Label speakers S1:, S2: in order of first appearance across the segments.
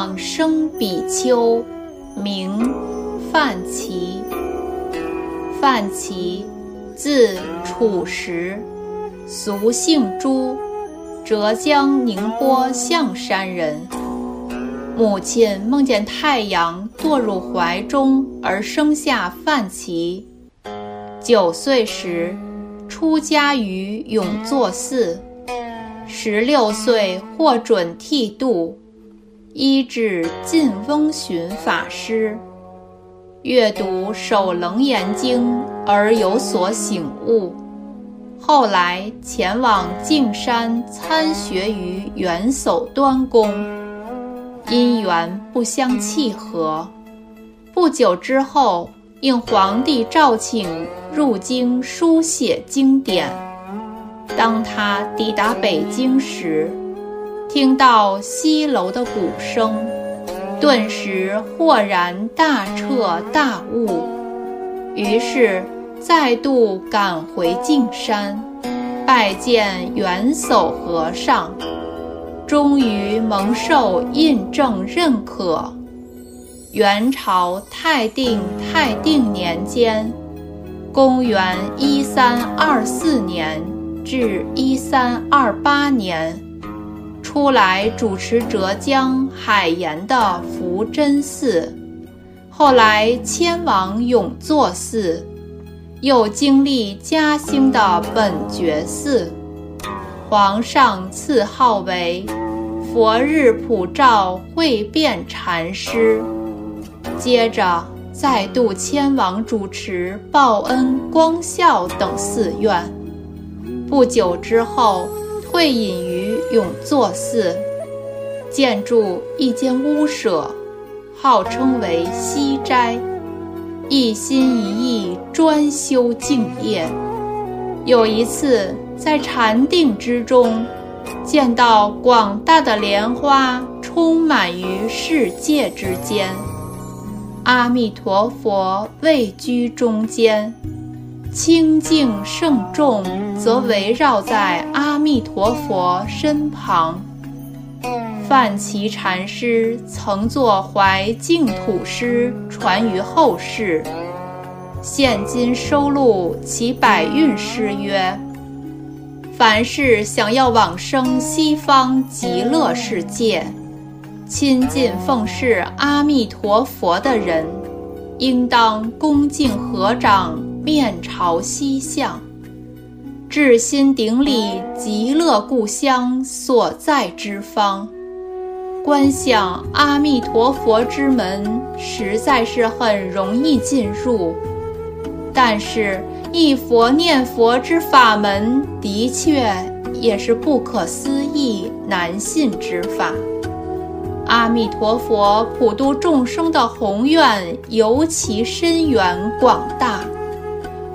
S1: 往生比丘名范齐。范齐，字楚时，俗姓朱，浙江宁波象山人。母亲梦见太阳堕入怀中，而生下范齐。九岁时，出家于永作寺。十六岁获准剃度，医治晋翁寻法师。阅读《首楞严经》而有所醒悟，后来前往径山参学于元叟端公。因缘不相契合，不久之后应皇帝召请入京书写经典。当他抵达北京时，听到西楼的鼓声，顿时豁然大彻大悟，于是再度赶回径山，拜见元叟和尚。终于蒙受印证认可。元朝泰定泰定年间，公元一三二四年至一三二八年，出来主持浙江海盐的福真寺，后来迁往永作寺，又经历嘉兴的本觉寺。皇上赐号为佛日普照慧变禅师，接着再度迁往主持报恩光孝等寺院。不久之后，退隐于永作寺，建筑一间屋舍，号称为西斋，一心一意专修净业。有一次。在禅定之中，见到广大的莲花充满于世界之间，阿弥陀佛位居中间，清净圣众则围绕在阿弥陀佛身旁。范齐禅师曾作怀净土诗传于后世，现今收录其百韵诗曰。凡是想要往生西方极乐世界，亲近奉事阿弥陀佛的人，应当恭敬合掌，面朝西向，至心顶礼极乐故乡所在之方，观想阿弥陀佛之门，实在是很容易进入。但是，一佛念佛之法门，的确也是不可思议、难信之法。阿弥陀佛普度众生的宏愿尤其深远广大，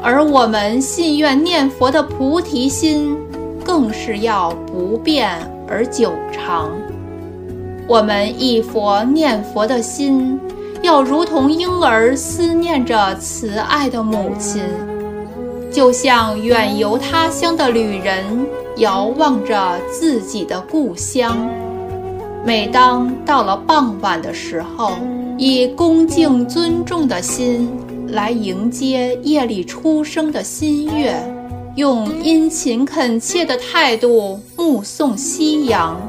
S1: 而我们信愿念佛的菩提心，更是要不变而久长。我们忆佛念佛的心。要如同婴儿思念着慈爱的母亲，就像远游他乡的旅人遥望着自己的故乡。每当到了傍晚的时候，以恭敬尊重的心来迎接夜里出生的新月，用殷勤恳切的态度目送夕阳。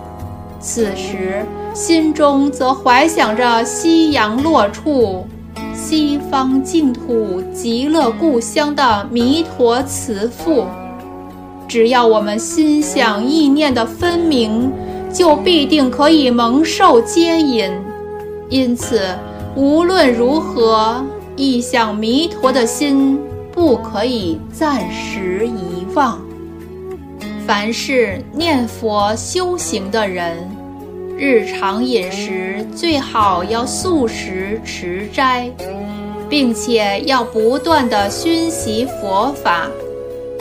S1: 此时。心中则怀想着夕阳落处，西方净土极乐故乡的弥陀慈父。只要我们心想意念的分明，就必定可以蒙受接引。因此，无论如何，忆想弥陀的心不可以暂时遗忘。凡是念佛修行的人。日常饮食最好要素食持斋，并且要不断的熏习佛法，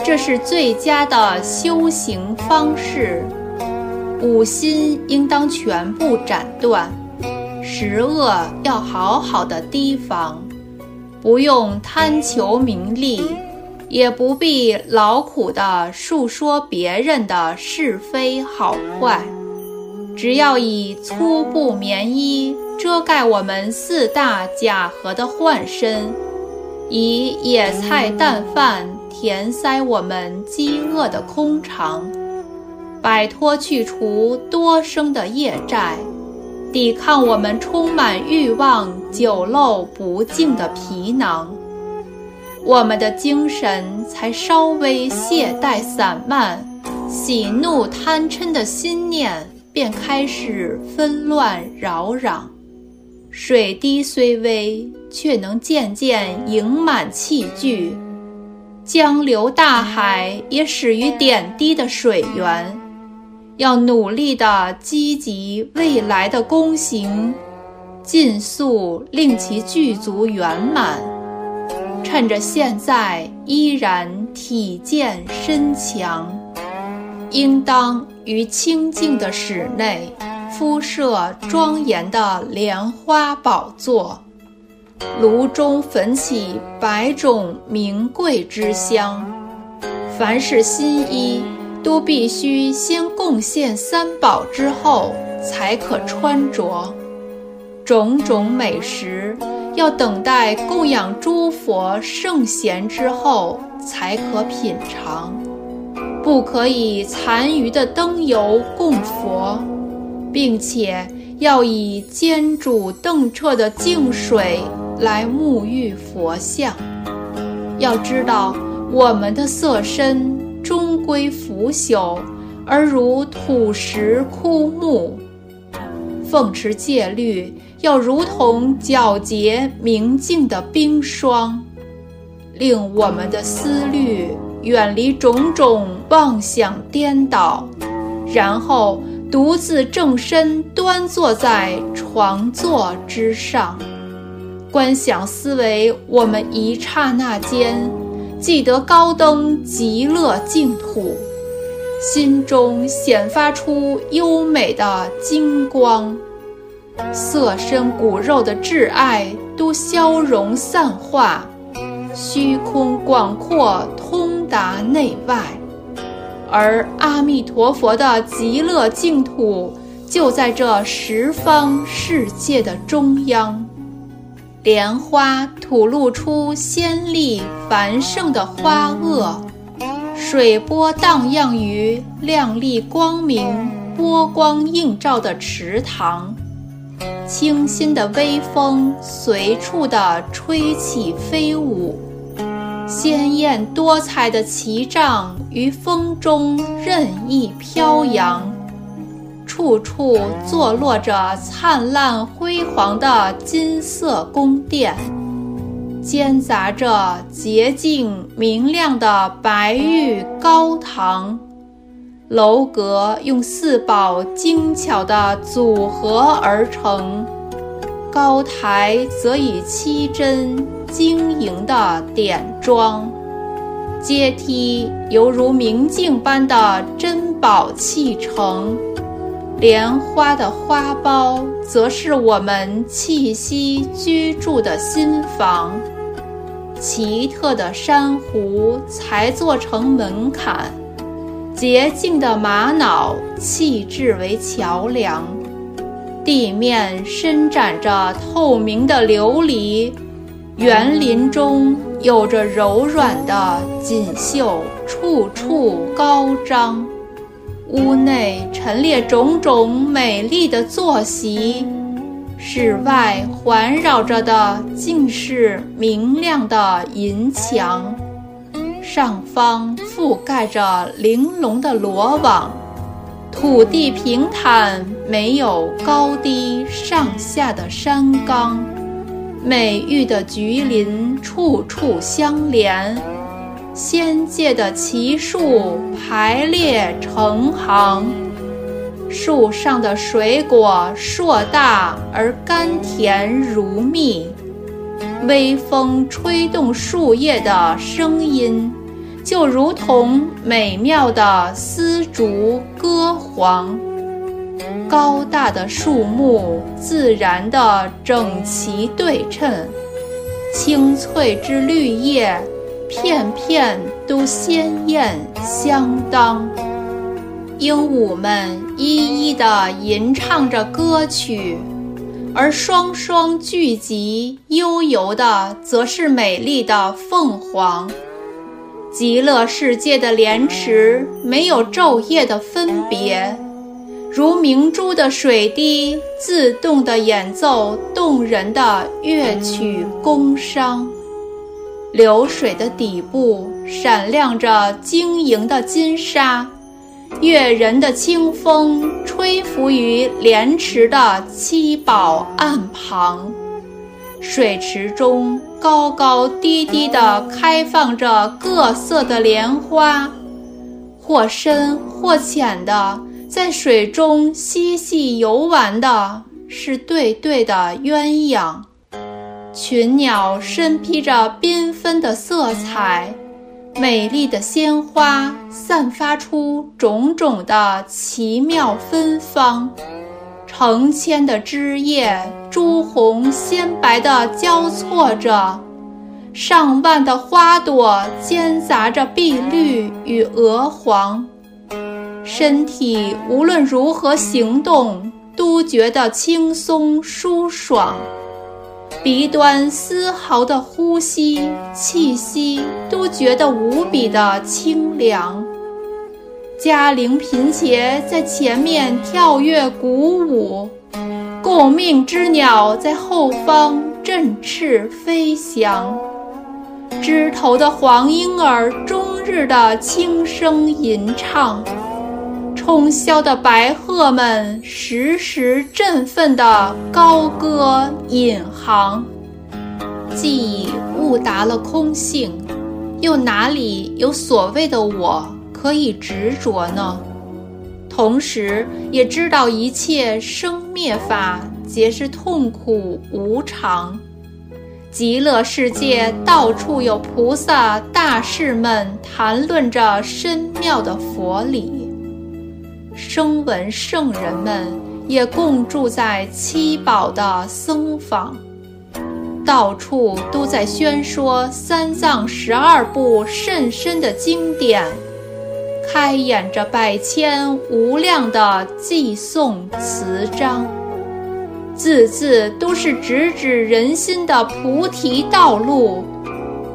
S1: 这是最佳的修行方式。五心应当全部斩断，十恶要好好的提防，不用贪求名利，也不必劳苦地述说别人的是非好坏，只要以粗布棉衣遮盖我们四大假合的幻身，以野菜淡饭填塞我们饥饿的空肠，摆脱去除多生的业债。抵抗我们充满欲望、酒漏不净的皮囊，我们的精神才稍微懈怠散漫，喜怒贪嗔的心念便开始纷乱扰攘。水滴虽微，却能渐渐盈满器具；江流大海也始于点滴的水源。要努力地积极未来的功行，尽速令其具足圆满。趁着现在依然体健身强，应当于清净的室内敷设庄严的莲花宝座，炉中焚起百种名贵之香。凡是新衣。都必须先贡献三宝之后才可穿着，种种美食要等待供养诸佛圣贤之后才可品尝，不可以残余的灯油供佛，并且要以煎煮澄澈的净水来沐浴佛像。要知道，我们的色身。终归腐朽，而如土石枯木。奉持戒律，要如同皎洁明净的冰霜，令我们的思虑远离种种妄想颠倒，然后独自正身端坐在床座之上，观想思维我们一刹那间。记得高登极乐净土，心中显发出优美的金光，色身骨肉的挚爱都消融散化，虚空广阔通达内外，而阿弥陀佛的极乐净土就在这十方世界的中央。莲花吐露出鲜丽繁盛的花萼，水波荡漾于亮丽光明、波光映照的池塘，清新的微风随处的吹起飞舞，鲜艳多彩的旗帐于风中任意飘扬。处处坐落着灿烂辉煌的金色宫殿，间杂着洁净明亮的白玉高堂。楼阁用四宝精巧地组合而成，高台则以七珍晶莹的点妆，阶梯犹如明镜般的珍宝砌成。莲花的花苞，则是我们气息居住的新房；奇特的珊瑚才做成门槛，洁净的玛瑙气质为桥梁。地面伸展着透明的琉璃，园林中有着柔软的锦绣，处处高张。屋内陈列种种美丽的坐席，室外环绕着的尽是明亮的银墙，上方覆盖着玲珑的罗网，土地平坦，没有高低上下的山冈，美玉的菊林处处相连。仙界的奇树排列成行，树上的水果硕大而甘甜如蜜，微风吹动树叶的声音，就如同美妙的丝竹歌簧。高大的树木自然的整齐对称，青翠之绿叶。片片都鲜艳相当。鹦鹉们一一地吟唱着歌曲，而双双聚集，悠游的则是美丽的凤凰。极乐世界的莲池没有昼夜的分别，如明珠的水滴，自动地演奏动人的乐曲宫商。流水的底部闪亮着晶莹的金沙。悦人的清风吹拂于莲池的七宝岸旁，水池中高高低低地开放着各色的莲花，或深或浅的在水中嬉戏游玩的是对对的鸳鸯，群鸟身披着缤纷的色彩。美丽的鲜花散发出种种的奇妙芬芳，成千的枝叶朱红鲜白的交错着，上万的花朵间杂着碧绿与鹅黄，身体无论如何行动都觉得轻松舒爽。鼻端丝毫的呼吸气息都觉得无比的清凉。嘉陵频伽在前面跳跃鼓舞，共命之鸟在后方振翅飞翔。枝头的黄莺儿终日的轻声吟唱。通宵的白鹤们时时振奋地高歌引航。既悟达了空性，又哪里有所谓的我可以执着呢？同时也知道一切生灭法皆是痛苦无常。极乐世界到处有菩萨大士们谈论着深妙的佛理。声闻圣人们也共住在七宝的僧房，到处都在宣说三藏十二部甚深的经典，开演着百千无量的偈颂词章，字字都是直指人心的菩提道路，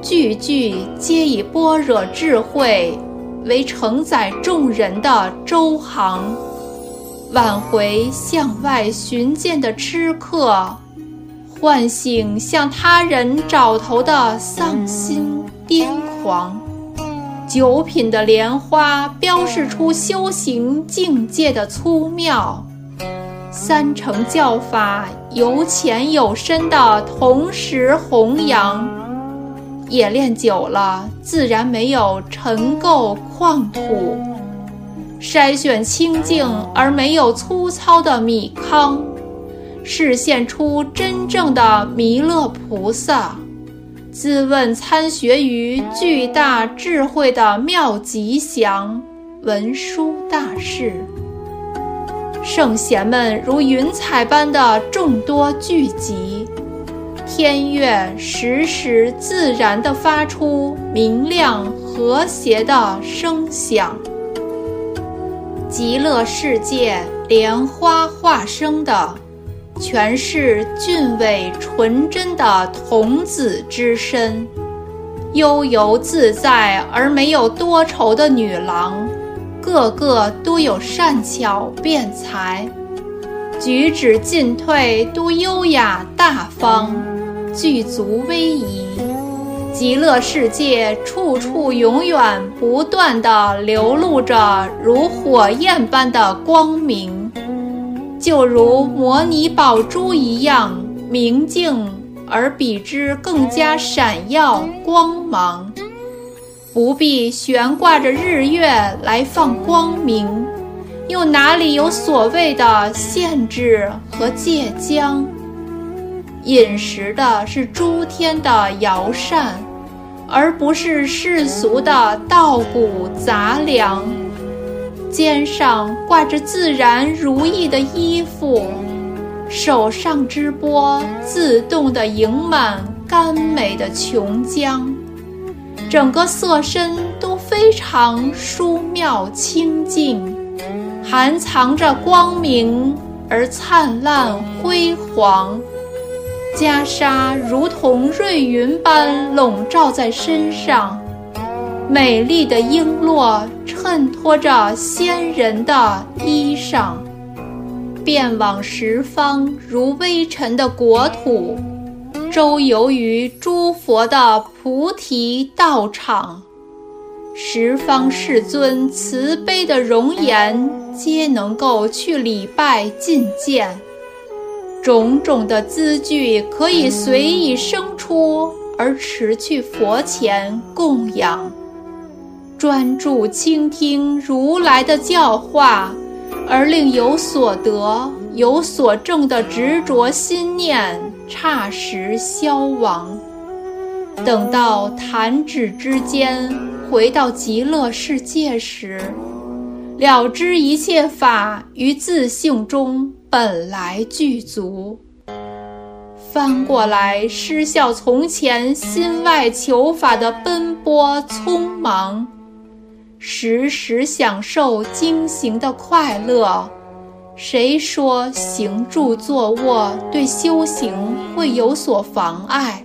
S1: 句句皆以般若智慧。为承载众人的舟航，挽回向外寻见的痴客，唤醒向他人找头的丧心癫狂。九品的莲花标示出修行境界的粗妙，三乘教法有浅有深的同时弘扬。冶炼久了，自然没有尘垢矿土；筛选清净而没有粗糙的米糠，示现出真正的弥勒菩萨。自问参学于巨大智慧的妙吉祥文殊大士，圣贤们如云彩般的众多聚集。天乐时时自然地发出明亮和谐的声响。极乐世界莲花化生的，全是俊伟纯真的童子之身；悠游自在而没有多愁的女郎，个个都有善巧辩才，举止进退都优雅大方。具足威仪，极乐世界处处永远不断地流露着如火焰般的光明，就如摩尼宝珠一样明净，而比之更加闪耀光芒。不必悬挂着日月来放光明，又哪里有所谓的限制和界疆？饮食的是诸天的瑶膳，而不是世俗的稻谷杂粮。肩上挂着自然如意的衣服，手上之波自动地盈满甘美的琼浆。整个色身都非常殊妙清净，含藏着光明而灿烂辉煌。袈裟如同瑞云般笼罩在身上，美丽的璎珞衬托着仙人的衣裳，遍往十方如微尘的国土，周游于诸佛的菩提道场，十方世尊慈悲的容颜，皆能够去礼拜觐见。种种的资具可以随意生出，而持去佛前供养，专注倾听如来的教化，而令有所得、有所证的执着心念差时消亡。等到弹指之间回到极乐世界时，了知一切法于自性中。本来具足，翻过来失效从前心外求法的奔波匆忙，时时享受经行的快乐。谁说行住坐卧对修行会有所妨碍？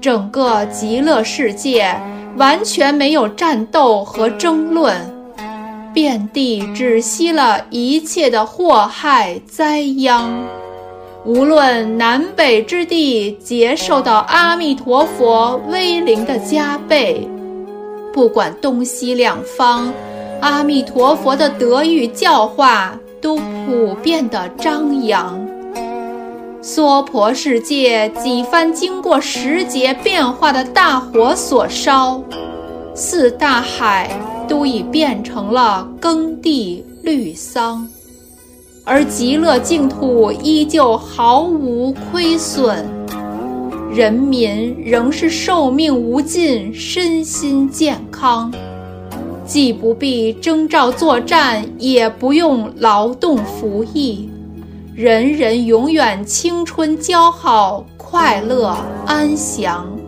S1: 整个极乐世界完全没有战斗和争论。遍地止息了一切的祸害灾殃，无论南北之地，皆受到阿弥陀佛威灵的加倍；不管东西两方，阿弥陀佛的德育教化都普遍的张扬。娑婆世界几番经过时节变化的大火所烧，四大海。都已变成了耕地绿桑，而极乐净土依旧毫无亏损，人民仍是寿命无尽，身心健康，既不必征召作战，也不用劳动服役，人人永远青春骄好，快乐安详。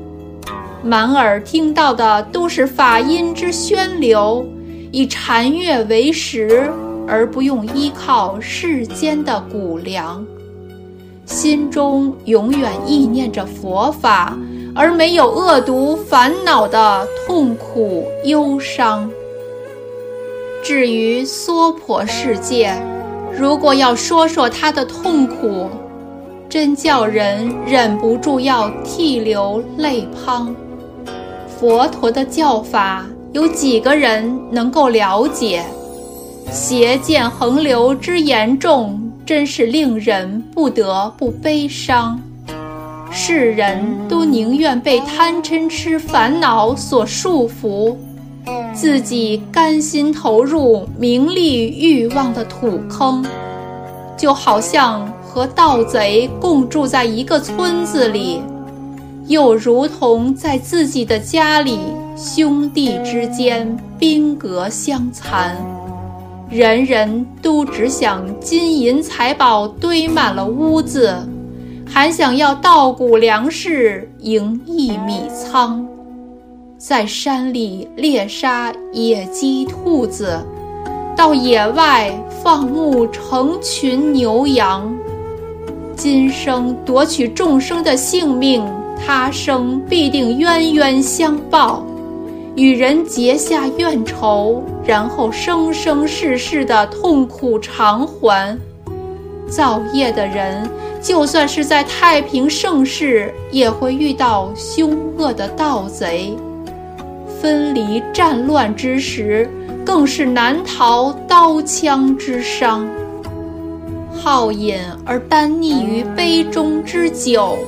S1: 满耳听到的都是法音之宣流，以禅悦为食，而不用依靠世间的谷粮。心中永远意念着佛法，而没有恶毒烦恼的痛苦忧伤。至于娑婆世界，如果要说说它的痛苦，真叫人忍不住要涕流泪滂。佛陀的教法有几个人能够了解？邪见横流之严重，真是令人不得不悲伤。世人都宁愿被贪嗔痴烦恼所束缚，自己甘心投入名利欲望的土坑，就好像和盗贼共住在一个村子里。又如同在自己的家里，兄弟之间兵戈相残，人人都只想金银财宝堆满了屋子，还想要稻谷粮食盈溢米仓，在山里猎杀野鸡兔子，到野外放牧成群牛羊，今生夺取众生的性命。他生必定冤冤相报，与人结下怨仇，然后生生世世的痛苦偿还。造业的人，就算是在太平盛世，也会遇到凶恶的盗贼。分离战乱之时，更是难逃刀枪之伤。好饮而耽溺于杯中之酒。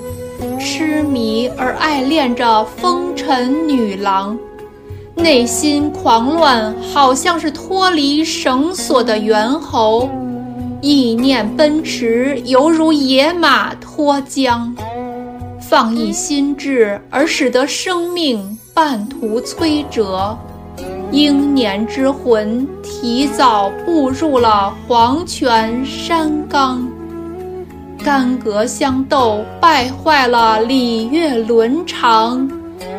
S1: 痴迷而爱恋着风尘女郎，内心狂乱，好像是脱离绳索的猿猴；意念奔驰，犹如野马脱缰。放逸心智，而使得生命半途摧折，英年之魂提早步入了黄泉山岗。干戈相斗，败坏了礼乐伦常；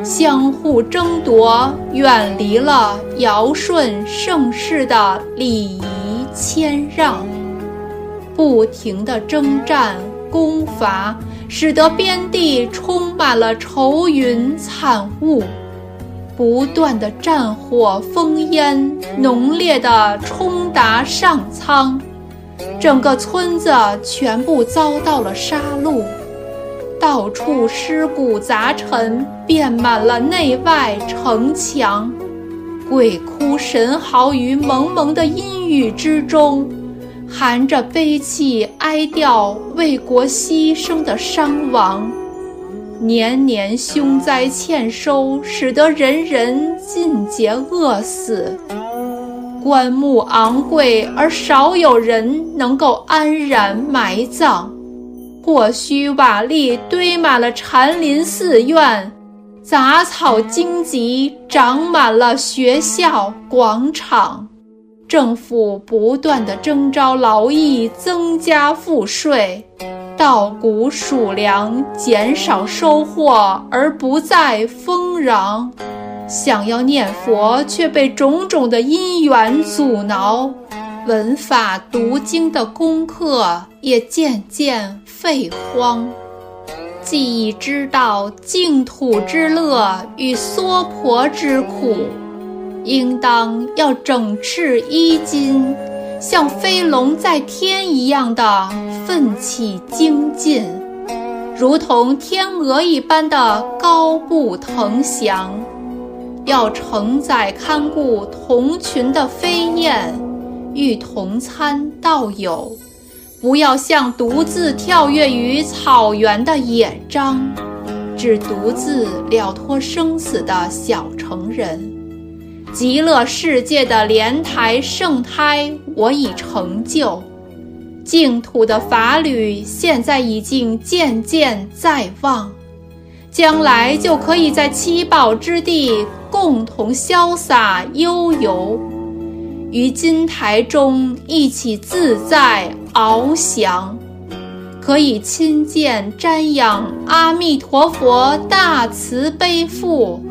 S1: 相互争夺，远离了尧舜盛世的礼仪谦让。不停的征战攻伐，使得边地充满了愁云惨雾。不断的战火烽烟，浓烈的冲达上苍，整个村子全部遭到了杀戮，到处尸骨杂陈，遍满了内外城墙，鬼哭神嚎于蒙蒙的阴雨之中，含着悲泣哀悼为国牺牲的伤亡。年年凶灾欠收，使得人人尽皆饿死。棺木昂贵，而少有人能够安然埋葬。破虚瓦砾堆满了禅林寺院，杂草荆棘长满了学校广场。政府不断地征召劳役，增加赋税。稻谷黍粮，减少收获，而不再丰饶；想要念佛，却被种种的因缘阻挠；闻法读经的功课也渐渐废荒。既已知道净土之乐与娑婆之苦，应当要整饬衣襟。像飞龙在天一样的奋起精进，如同天鹅一般的高步腾翔，要承载看顾同群的飞燕，与同参道友，不要像独自跳跃于草原的野獐，只独自了脱生死的小成人。极乐世界的莲台圣胎，我已成就；净土的法侣，现在已经渐渐在望，将来就可以在七宝之地共同潇洒悠游，于金台中一起自在翱翔，可以亲见瞻仰阿弥陀佛大慈悲父。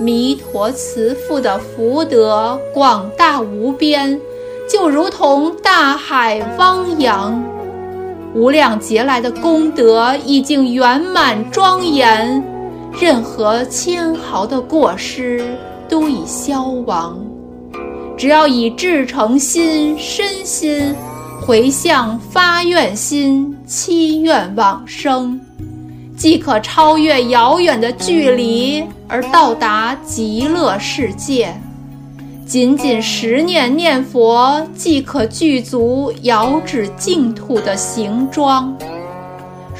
S1: 弥陀慈父的福德广大无边，就如同大海汪洋，无量劫来的功德已经圆满庄严，任何纤毫的过失都已消亡。只要以至诚心、身心回向发愿心，祈愿往生。即可超越遥远的距离而到达极乐世界，仅仅十念念佛即可具足遥指净土的形状。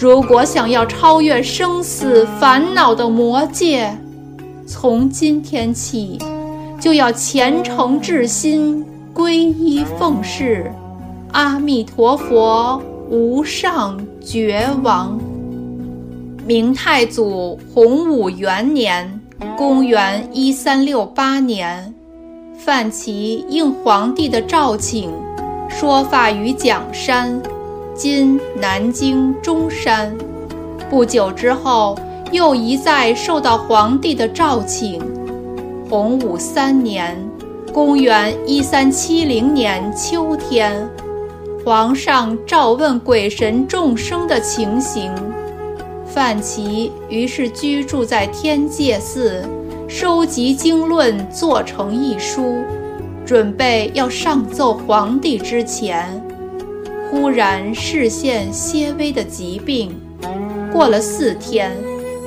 S1: 如果想要超越生死烦恼的魔界，从今天起就要虔诚至心皈依奉事阿弥陀佛无上觉王。明太祖洪武元年（公元一三六八年），范齐应皇帝的召请，说法于蒋山（今南京中山）。不久之后，又一再受到皇帝的召请。洪武三年（公元一三七零年）秋天，皇上召问鬼神众生的情形。范齐于是居住在天界寺，收集经论，做成一书，准备要上奏皇帝之前，忽然视线些微的疾病。过了四天，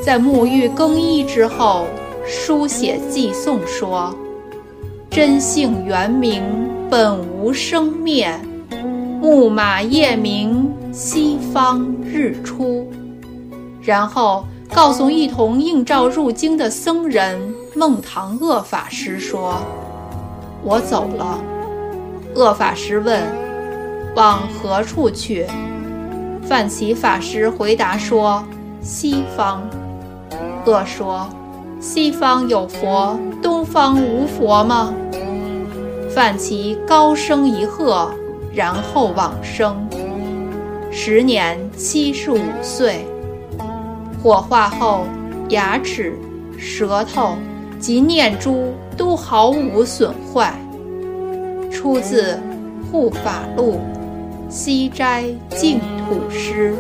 S1: 在沐浴更衣之后，书写寄送说：“真姓元明，本无生灭，木马夜明，西方日出。”然后告诉一同应召入京的僧人孟唐恶法师说：“我走了。”恶法师问：“往何处去？”范齐法师回答说：“西方。”恶说：“西方有佛，东方无佛吗？”范齐高声一喝，然后往生，时年七十五岁。火化后，牙齿、舌头及念珠都毫无损坏。出自《护法录》，西斋净土诗。